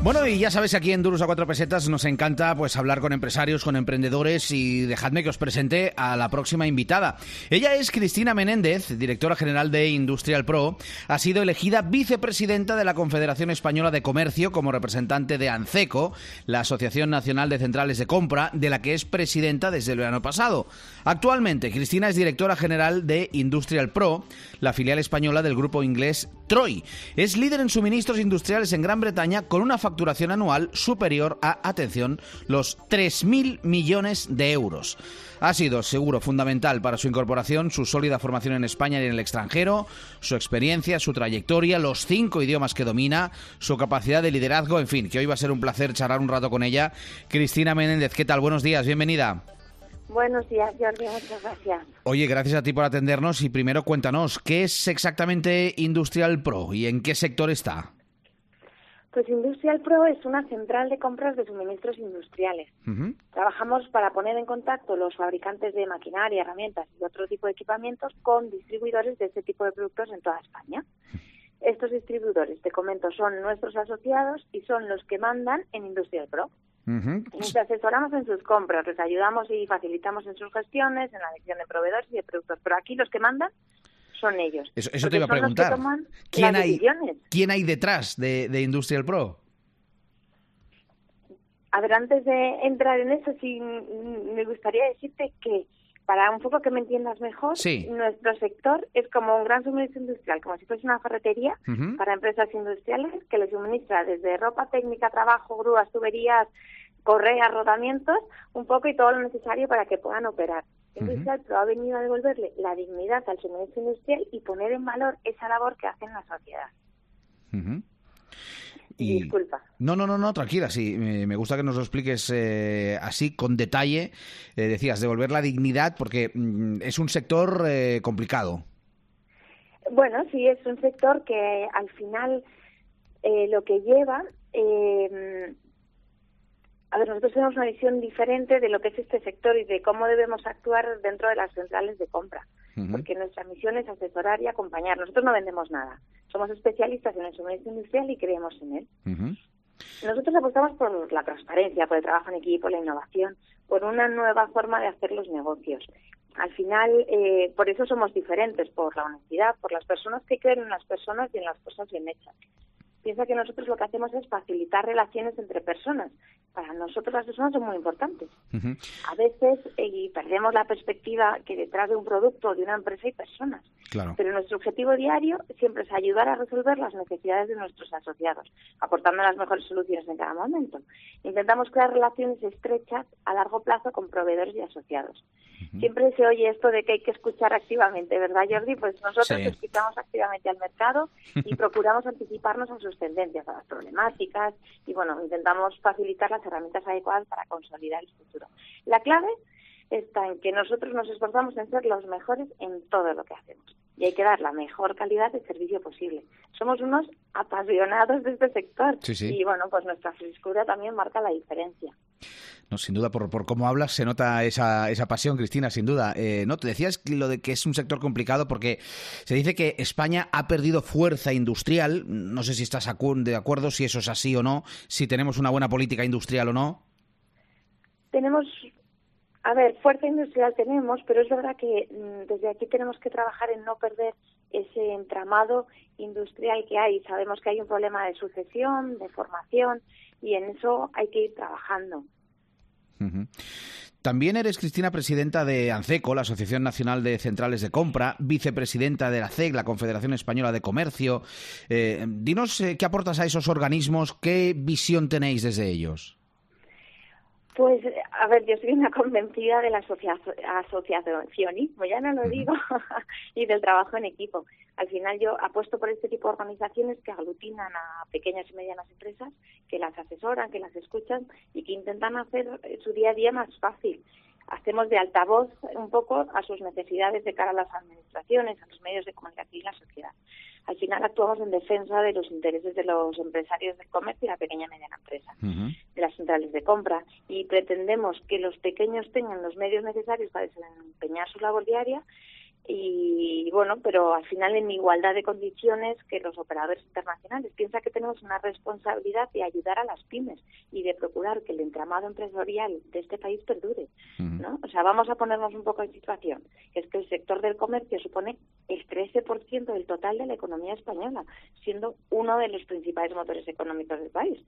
Bueno, y ya sabes, aquí en Duros a Cuatro Pesetas nos encanta pues hablar con empresarios, con emprendedores y dejadme que os presente a la próxima invitada. Ella es Cristina Menéndez, directora general de Industrial Pro. Ha sido elegida vicepresidenta de la Confederación Española de Comercio como representante de ANCECO, la Asociación Nacional de Centrales de Compra, de la que es presidenta desde el verano pasado. Actualmente, Cristina es directora general de Industrial Pro, la filial española del grupo inglés Troy. Es líder en suministros industriales en Gran Bretaña con una facturación anual superior a, atención, los 3.000 millones de euros. Ha sido, seguro, fundamental para su incorporación, su sólida formación en España y en el extranjero, su experiencia, su trayectoria, los cinco idiomas que domina, su capacidad de liderazgo, en fin, que hoy va a ser un placer charlar un rato con ella. Cristina Menéndez, ¿qué tal? Buenos días, bienvenida. Buenos días, Jordi, muchas gracias. Oye, gracias a ti por atendernos y primero cuéntanos, ¿qué es exactamente Industrial Pro y en qué sector está? Pues Industrial Pro es una central de compras de suministros industriales. Trabajamos para poner en contacto los fabricantes de maquinaria, herramientas y otro tipo de equipamientos con distribuidores de este tipo de productos en toda España. Estos distribuidores, te comento, son nuestros asociados y son los que mandan en Industrial Pro. Nos asesoramos en sus compras, les ayudamos y facilitamos en sus gestiones, en la elección de proveedores y de productos. Pero aquí los que mandan son ellos. Eso, te iba a preguntar. ¿Quién hay, ¿Quién hay detrás de, Industrial Pro? A ver, antes de entrar en eso, sí me gustaría decirte que para un poco que me entiendas mejor, nuestro sector es como un gran suministro industrial, como si fuese una ferretería para empresas industriales que le suministra desde ropa técnica, trabajo, grúas, tuberías, correas, rodamientos, un poco y todo lo necesario para que puedan operar. Industrial pero ha venido a devolverle la dignidad al suministro industrial y poner en valor esa labor que hace en la sociedad. Disculpa. No, no, no, no, tranquila, sí. Me gusta que nos lo expliques eh, así, con detalle. Eh, decías, devolver la dignidad, porque mm, es un sector eh, complicado. Bueno, sí, es un sector que al final lo que lleva. A ver, nosotros tenemos una visión diferente de lo que es este sector y de cómo debemos actuar dentro de las centrales de compra porque nuestra misión es asesorar y acompañar. Nosotros no vendemos nada. Somos especialistas en el suministro industrial y creemos en él. Nosotros apostamos por la transparencia, por el trabajo en equipo, la innovación, por una nueva forma de hacer los negocios. Al final, eh, por eso somos diferentes, por la honestidad, por las personas que creen en las personas y en las cosas bien hechas. Piensa que nosotros lo que hacemos es facilitar relaciones entre personas. Para nosotros las personas son muy importantes. A veces y perdemos la perspectiva que detrás de un producto o de una empresa hay personas. Pero nuestro objetivo diario siempre es ayudar a resolver las necesidades de nuestros asociados, aportando las mejores soluciones en cada momento. Intentamos crear relaciones estrechas a largo plazo con proveedores y asociados. Siempre se oye esto de que hay que escuchar activamente, ¿verdad, Jordi? Pues nosotros escuchamos activamente al mercado y procuramos anticiparnos a sus tendencias, a las problemáticas y, bueno, intentamos facilitar las herramientas adecuadas para consolidar el futuro. La clave está en que nosotros nos esforzamos en ser los mejores en todo lo que hacemos y hay que dar la mejor calidad de servicio posible. Somos unos apasionados de este sector y bueno, pues nuestra frescura también marca la diferencia. No, sin duda, por, por cómo hablas, se nota esa, esa pasión, Cristina, sin duda. Eh, no, te decías lo de que es un sector complicado porque se dice que España ha perdido fuerza industrial. No sé si estás de acuerdo, si eso es así o no, si tenemos una buena política industrial o no. Tenemos a ver, fuerza industrial tenemos, pero es verdad que mm, desde aquí tenemos que trabajar en no perder ese entramado industrial que hay. Sabemos que hay un problema de sucesión, de formación, y en eso hay que ir trabajando. También eres, Cristina, presidenta de ANCECO, la Asociación Nacional de Centrales de Compra, vicepresidenta de la CEC, la Confederación Española de Comercio. Eh, dinos eh, qué aportas a esos organismos, qué visión tenéis desde ellos. Pues, a ver, yo soy una convencida del asociacionismo, ya no lo digo, y del trabajo en equipo. Al final yo apuesto por este tipo de organizaciones que aglutinan a pequeñas y medianas empresas, que las asesoran, que las escuchan y que intentan hacer su día a día más fácil hacemos de altavoz un poco a sus necesidades de cara a las administraciones, a los medios de comunicación y la sociedad. Al final actuamos en defensa de los intereses de los empresarios del comercio y la pequeña y mediana empresa, de las centrales de compra, y pretendemos que los pequeños tengan los medios necesarios para desempeñar su labor diaria y bueno, pero al final en igualdad de condiciones que los operadores internacionales. Piensa que tenemos una responsabilidad de ayudar a las pymes y de procurar que el entramado empresarial de este país perdure, ¿no? O sea, vamos a ponernos un poco en situación. Es que el sector del comercio supone el 13% del total de la economía española, siendo uno de los principales motores económicos del país.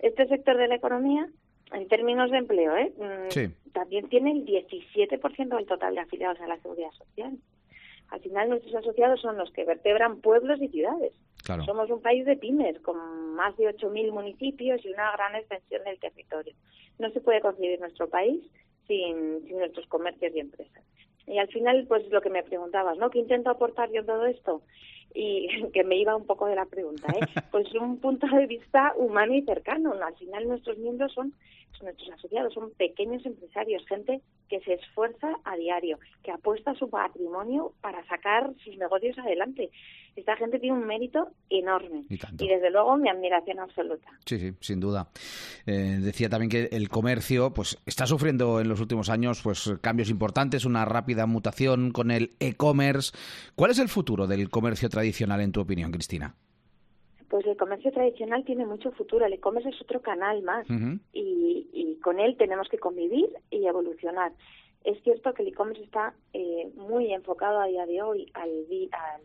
Este sector de la economía en términos de empleo, ¿eh? Mm, también tiene el 17% del total de afiliados a la seguridad social. Al final nuestros asociados son los que vertebran pueblos y ciudades. Somos un país de pymes con más de 8.000 municipios y una gran extensión del territorio. No se puede concebir nuestro país sin, sin nuestros comercios y empresas. Y al final, pues lo que me preguntabas, ¿no? ¿Qué intento aportar yo en todo esto? Y que me iba un poco de la pregunta, ¿eh? Pues un punto de vista humano y cercano. Al final nuestros miembros son nuestros asociados son pequeños empresarios, gente que se esfuerza a diario, que apuesta su patrimonio para sacar sus negocios adelante. Esta gente tiene un mérito enorme y, desde luego mi admiración absoluta. Sí, sí, sin duda. Eh, decía también que el comercio pues está sufriendo en los últimos años pues cambios importantes, una rápida mutación con el e-commerce. ¿Cuál es el futuro del comercio tradicional en tu opinión, Cristina? Pues el comercio tradicional tiene mucho futuro. El e-commerce es otro canal más y, con él tenemos que convivir y evolucionar. Es cierto que el e-commerce está eh, muy enfocado a día de hoy al, al,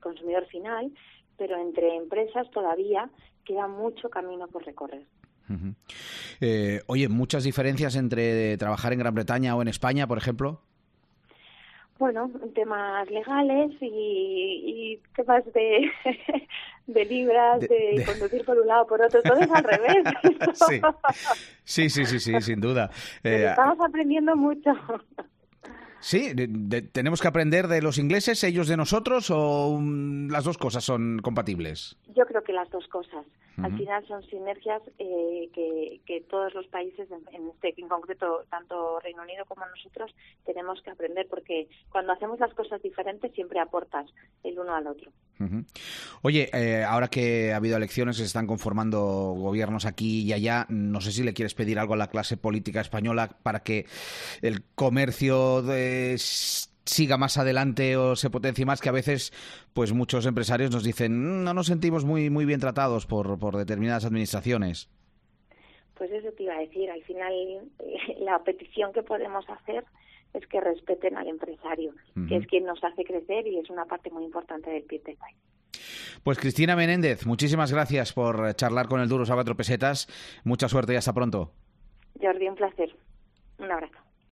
consumidor final, pero entre empresas todavía queda mucho camino por recorrer. Eh, oye, muchas diferencias entre trabajar en Gran Bretaña o en España, por ejemplo bueno, temas legales y, y temas de, de libras, de, conducir por un lado por otro, todo es al revés. sí. sí, sí, sí, sin duda. Eh, estamos aprendiendo mucho. Sí, tenemos que aprender de los ingleses, ellos de nosotros, o las dos cosas son compatibles. Yo que las dos cosas. Al final son sinergias eh, que, todos los países, en, este en concreto tanto Reino Unido como nosotros, tenemos que aprender porque cuando hacemos las cosas diferentes siempre aportas el uno al otro. Oye, eh, ahora que ha habido elecciones, se están conformando gobiernos aquí y allá, no sé si le quieres pedir algo a la clase política española para que el comercio de siga más adelante o se potencie más, que a veces pues muchos empresarios nos dicen mm, no nos sentimos muy, muy bien tratados por, por determinadas administraciones. Pues eso te iba a decir, al final la petición que podemos hacer es que respeten al empresario, que es quien nos hace crecer y es una parte muy importante del PIB del país. Pues Cristina Menéndez, muchísimas gracias por charlar con el Duros a cuatro pesetas. Mucha suerte y hasta pronto. Jordi, un placer. Un abrazo.